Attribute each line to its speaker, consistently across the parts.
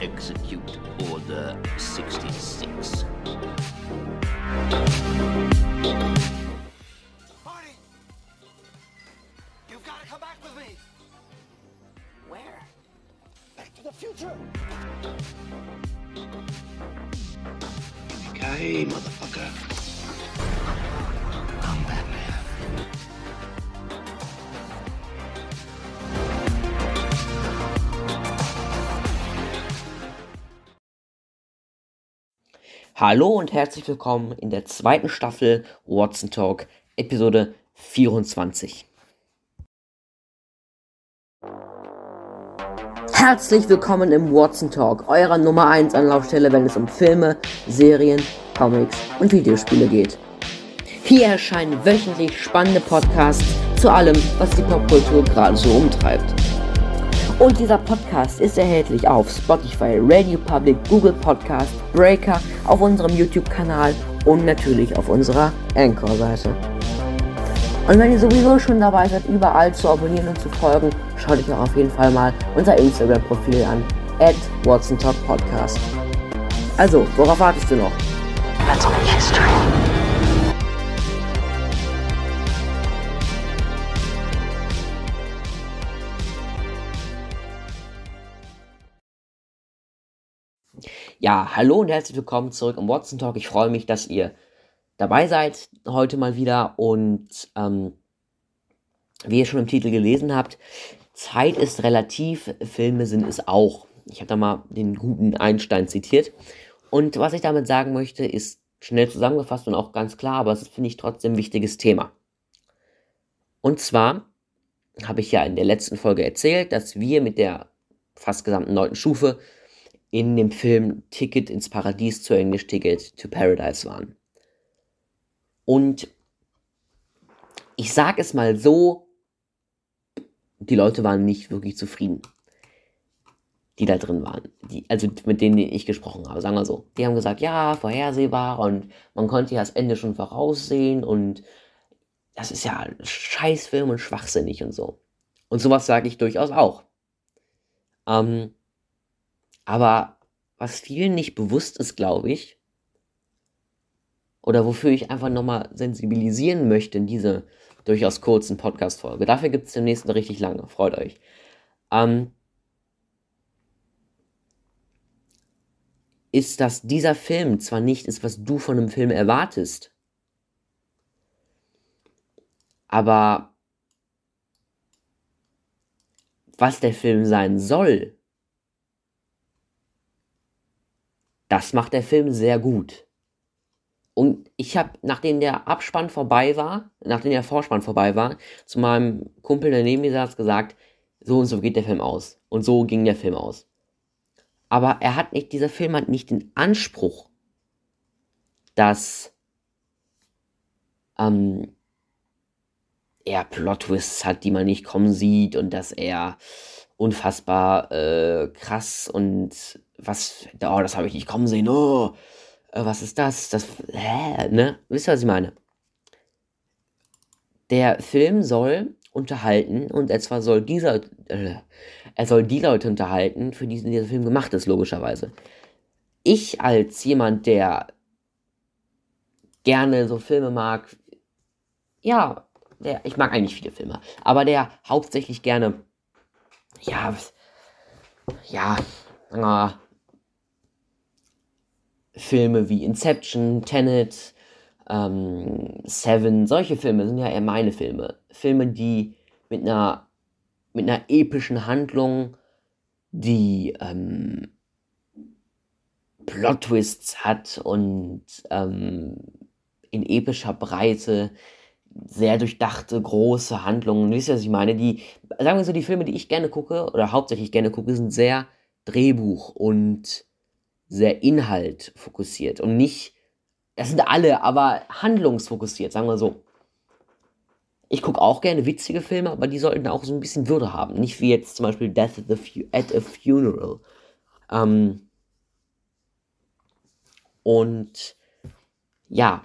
Speaker 1: execute Order 66.
Speaker 2: Marty! You've got to come back with me! Where? Back to the future!
Speaker 1: Okay, motherfucker.
Speaker 3: Hallo und herzlich willkommen in der zweiten Staffel Watson Talk, Episode 24. Herzlich willkommen im Watson Talk, eurer Nummer 1 Anlaufstelle, wenn es um Filme, Serien, Comics und Videospiele geht. Hier erscheinen wöchentlich spannende Podcasts zu allem, was die Popkultur gerade so umtreibt. Und dieser Podcast ist erhältlich auf Spotify, Radio Public, Google Podcast, Breaker, auf unserem YouTube-Kanal und natürlich auf unserer Anchor-Seite. Und wenn ihr sowieso schon dabei seid, überall zu abonnieren und zu folgen, schaut euch auch auf jeden Fall mal unser Instagram-Profil an, at WatsonTalkPodcast. Also, worauf wartest du noch?
Speaker 4: Let's make history.
Speaker 3: Ja, hallo und herzlich willkommen zurück im Watson Talk. Ich freue mich, dass ihr dabei seid heute mal wieder und ähm, wie ihr schon im Titel gelesen habt, Zeit ist relativ, Filme sind es auch. Ich habe da mal den guten Einstein zitiert. Und was ich damit sagen möchte, ist schnell zusammengefasst und auch ganz klar, aber es ist, finde ich, trotzdem ein wichtiges Thema. Und zwar habe ich ja in der letzten Folge erzählt, dass wir mit der fast gesamten neunten Stufe in dem Film Ticket ins Paradies zu Englisch Ticket to Paradise waren. Und ich sage es mal so, die Leute waren nicht wirklich zufrieden, die da drin waren. Die, also mit denen die ich gesprochen habe, sagen wir so. Die haben gesagt, ja, vorhersehbar und man konnte ja das Ende schon voraussehen und das ist ja Scheißfilm und schwachsinnig und so. Und sowas sage ich durchaus auch. Ähm, aber was vielen nicht bewusst ist, glaube ich, oder wofür ich einfach nochmal sensibilisieren möchte in dieser durchaus kurzen Podcast-Folge. Dafür gibt es demnächst eine richtig lange, freut euch. Ähm, ist, dass dieser Film zwar nicht ist, was du von einem Film erwartest, aber was der Film sein soll, das macht der Film sehr gut. Und ich habe, nachdem der Abspann vorbei war, nachdem der Vorspann vorbei war, zu meinem Kumpel, der neben mir saß, gesagt, so und so geht der Film aus. Und so ging der Film aus. Aber er hat nicht, dieser Film hat nicht den Anspruch, dass ähm, er Plot-Twists hat, die man nicht kommen sieht und dass er unfassbar äh, krass und was, oh, das habe ich nicht kommen sehen, oh, äh, was ist das? Das, hä, ne? Wisst ihr, was ich meine? Der Film soll unterhalten und etwa soll dieser, äh, er soll die Leute unterhalten, für die dieser Film gemacht ist, logischerweise. Ich als jemand, der gerne so Filme mag, ja, der, ich mag eigentlich viele Filme, aber der hauptsächlich gerne, ja, ja, äh, Filme wie Inception, Tenet, ähm, Seven, solche Filme sind ja eher meine Filme. Filme, die mit einer, mit einer epischen Handlung, die ähm, Plot-Twists hat und ähm, in epischer Breite sehr durchdachte, große Handlungen. Wisst ihr, was ich meine? Die, sagen wir so, die Filme, die ich gerne gucke, oder hauptsächlich gerne gucke, sind sehr Drehbuch und sehr Inhalt fokussiert und nicht, das sind alle, aber handlungsfokussiert, sagen wir so. Ich gucke auch gerne witzige Filme, aber die sollten auch so ein bisschen Würde haben. Nicht wie jetzt zum Beispiel Death at, the at a Funeral. Ähm und ja,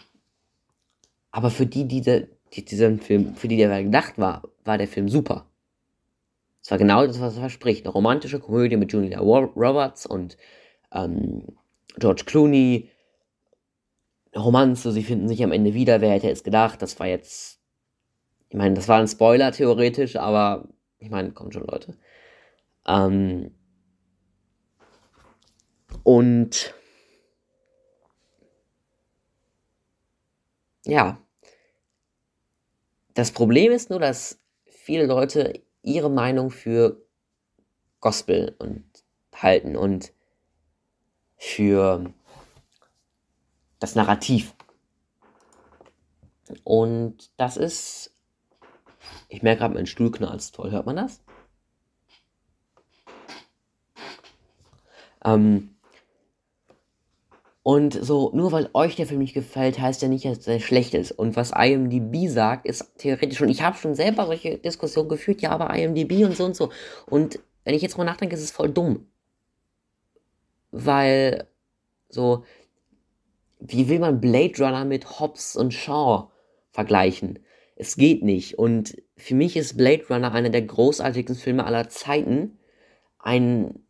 Speaker 3: aber für die, die, die diesen Film, für die der gedacht war, war der Film super. Es war genau das, was es verspricht. Eine romantische Komödie mit Julia Roberts und ähm, George Clooney. Eine Romanze, sie finden sich am Ende wieder. Wer hätte es gedacht? Das war jetzt. Ich meine, das war ein Spoiler theoretisch, aber ich meine, kommt schon, Leute. Ähm, und ja, das Problem ist nur, dass viele Leute ihre Meinung für Gospel und halten und für das Narrativ. Und das ist, ich merke gerade, mein Stuhl knallt toll. Hört man das? Ähm, und so, nur weil euch der Film nicht gefällt, heißt ja nicht, dass er schlecht ist. Und was IMDb sagt, ist theoretisch schon, ich habe schon selber solche Diskussionen geführt, ja, aber IMDb und so und so. Und wenn ich jetzt mal nachdenke, ist es voll dumm. Weil, so, wie will man Blade Runner mit Hobbs und Shaw vergleichen? Es geht nicht. Und für mich ist Blade Runner einer der großartigsten Filme aller Zeiten. Ein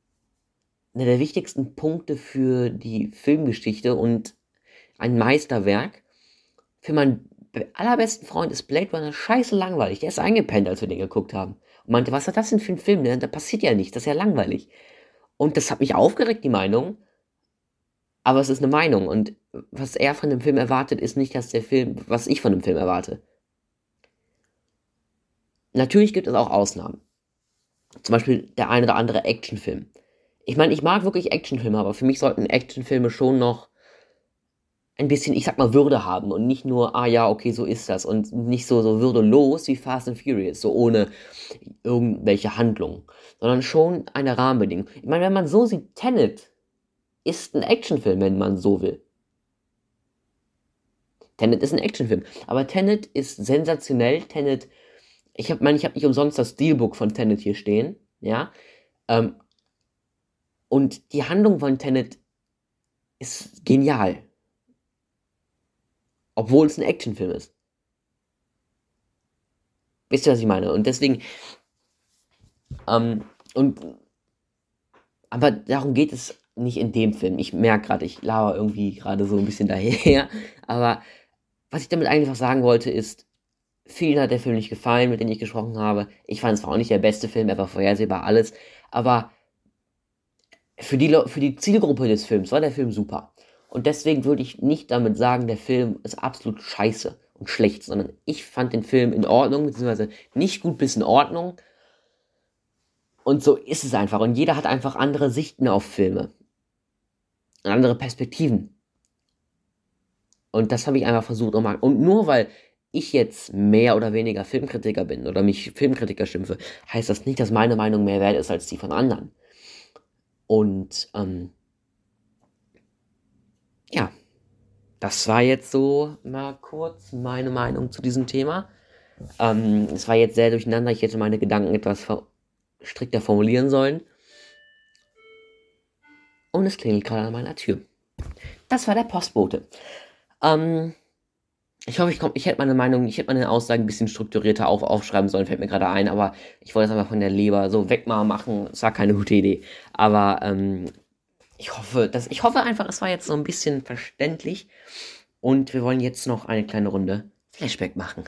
Speaker 3: einer der wichtigsten Punkte für die Filmgeschichte und ein Meisterwerk. Für meinen allerbesten Freund ist Blade Runner scheiße langweilig. Der ist eingepennt, als wir den geguckt haben. Und meinte, was ist das denn für ein Film? Da passiert ja nichts, das ist ja langweilig. Und das hat mich aufgeregt, die Meinung. Aber es ist eine Meinung. Und was er von dem Film erwartet, ist nicht, dass der Film, was ich von dem Film erwarte. Natürlich gibt es auch Ausnahmen. Zum Beispiel der ein oder andere Actionfilm. Ich meine, ich mag wirklich Actionfilme, aber für mich sollten Actionfilme schon noch ein bisschen, ich sag mal, Würde haben und nicht nur, ah ja, okay, so ist das und nicht so, so würdelos wie Fast and Furious, so ohne irgendwelche Handlungen, sondern schon eine Rahmenbedingung. Ich meine, wenn man so sieht, Tenet ist ein Actionfilm, wenn man so will. Tenet ist ein Actionfilm, aber Tenet ist sensationell. Tenet, ich habe meine, ich habe nicht umsonst das Steelbook von Tenet hier stehen, ja. Ähm, und die Handlung von Tenet ist genial. Obwohl es ein Actionfilm ist. Wisst ihr, was ich meine? Und deswegen. Ähm, und. Aber darum geht es nicht in dem Film. Ich merke gerade, ich lauere irgendwie gerade so ein bisschen daher. Aber was ich damit einfach sagen wollte, ist, vielen hat der Film nicht gefallen, mit denen ich gesprochen habe. Ich fand es zwar auch nicht der beste Film, er war vorhersehbar alles. Aber für die, für die Zielgruppe des Films war der Film super. Und deswegen würde ich nicht damit sagen, der Film ist absolut scheiße und schlecht, sondern ich fand den Film in Ordnung, beziehungsweise nicht gut bis in Ordnung. Und so ist es einfach. Und jeder hat einfach andere Sichten auf Filme. Andere Perspektiven. Und das habe ich einfach versucht. Und nur weil ich jetzt mehr oder weniger Filmkritiker bin oder mich Filmkritiker schimpfe, heißt das nicht, dass meine Meinung mehr wert ist als die von anderen. Und ähm, ja, das war jetzt so mal kurz meine Meinung zu diesem Thema. Ähm, es war jetzt sehr durcheinander. Ich hätte meine Gedanken etwas strikter formulieren sollen. Und es klingelt gerade an meiner Tür. Das war der Postbote. Ähm, ich hoffe, ich, komm, ich hätte meine Meinung, ich hätte meine Aussagen ein bisschen strukturierter auf, aufschreiben sollen, fällt mir gerade ein, aber ich wollte es einfach von der Leber so weg mal machen. Es war keine gute Idee. Aber ähm, ich hoffe, dass, ich hoffe einfach, es war jetzt so ein bisschen verständlich. Und wir wollen jetzt noch eine kleine Runde Flashback machen.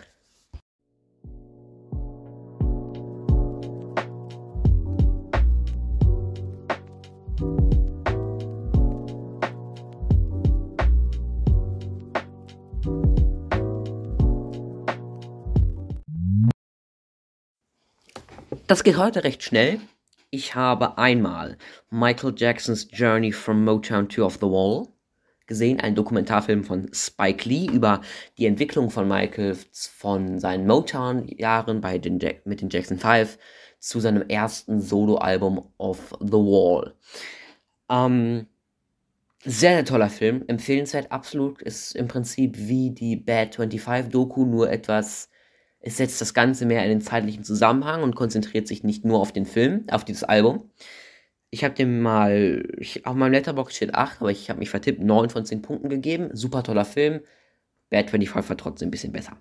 Speaker 3: Das geht heute recht schnell. Ich habe einmal Michael Jacksons Journey from Motown to Off the Wall gesehen, ein Dokumentarfilm von Spike Lee über die Entwicklung von Michael von seinen Motown-Jahren mit den Jackson 5 zu seinem ersten Soloalbum Off the Wall. Ähm, sehr, sehr toller Film, empfehlenswert, absolut. Ist im Prinzip wie die Bad 25 Doku, nur etwas es setzt das Ganze mehr in den zeitlichen Zusammenhang und konzentriert sich nicht nur auf den Film, auf dieses Album. Ich habe dem mal, ich, auf meinem Letterbox steht 8, aber ich habe mich vertippt, 9 von 10 Punkten gegeben. Super toller Film. Bad 25 war trotzdem ein bisschen besser.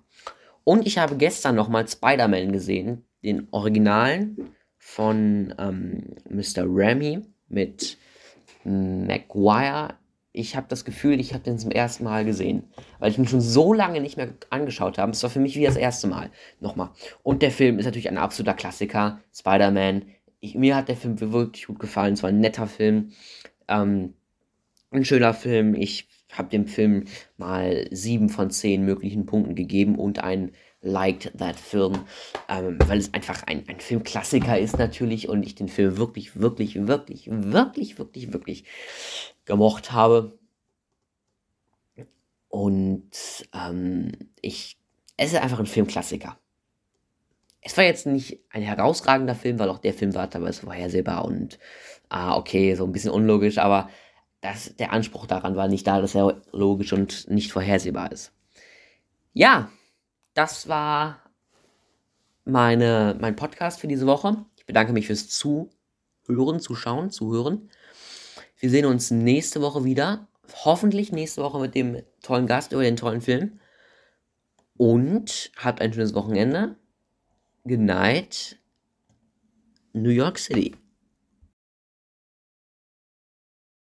Speaker 3: Und ich habe gestern nochmal Spider-Man gesehen, den Originalen von ähm, Mr. Remy mit Maguire. Ich habe das Gefühl, ich habe den zum ersten Mal gesehen, weil ich ihn schon so lange nicht mehr angeschaut habe. Es war für mich wie das erste Mal. Nochmal. Und der Film ist natürlich ein absoluter Klassiker. Spider-Man. Mir hat der Film wirklich gut gefallen. Es war ein netter Film. Ähm, ein schöner Film. Ich habe dem Film mal sieben von zehn möglichen Punkten gegeben und ein liked that film, ähm, weil es einfach ein, ein Filmklassiker ist natürlich und ich den Film wirklich, wirklich, wirklich, wirklich, wirklich, wirklich gemocht habe. Und ähm, ich, es ist einfach ein Filmklassiker. Es war jetzt nicht ein herausragender Film, weil auch der Film war teilweise vorhersehbar und ah, okay, so ein bisschen unlogisch, aber das, der Anspruch daran war nicht da, dass er logisch und nicht vorhersehbar ist. Ja, das war meine, mein Podcast für diese Woche. Ich bedanke mich fürs Zuhören, Zuschauen, Zuhören. Wir sehen uns nächste Woche wieder. Hoffentlich nächste Woche mit dem tollen Gast über den tollen Film. Und habt ein schönes Wochenende. Good night, New York City.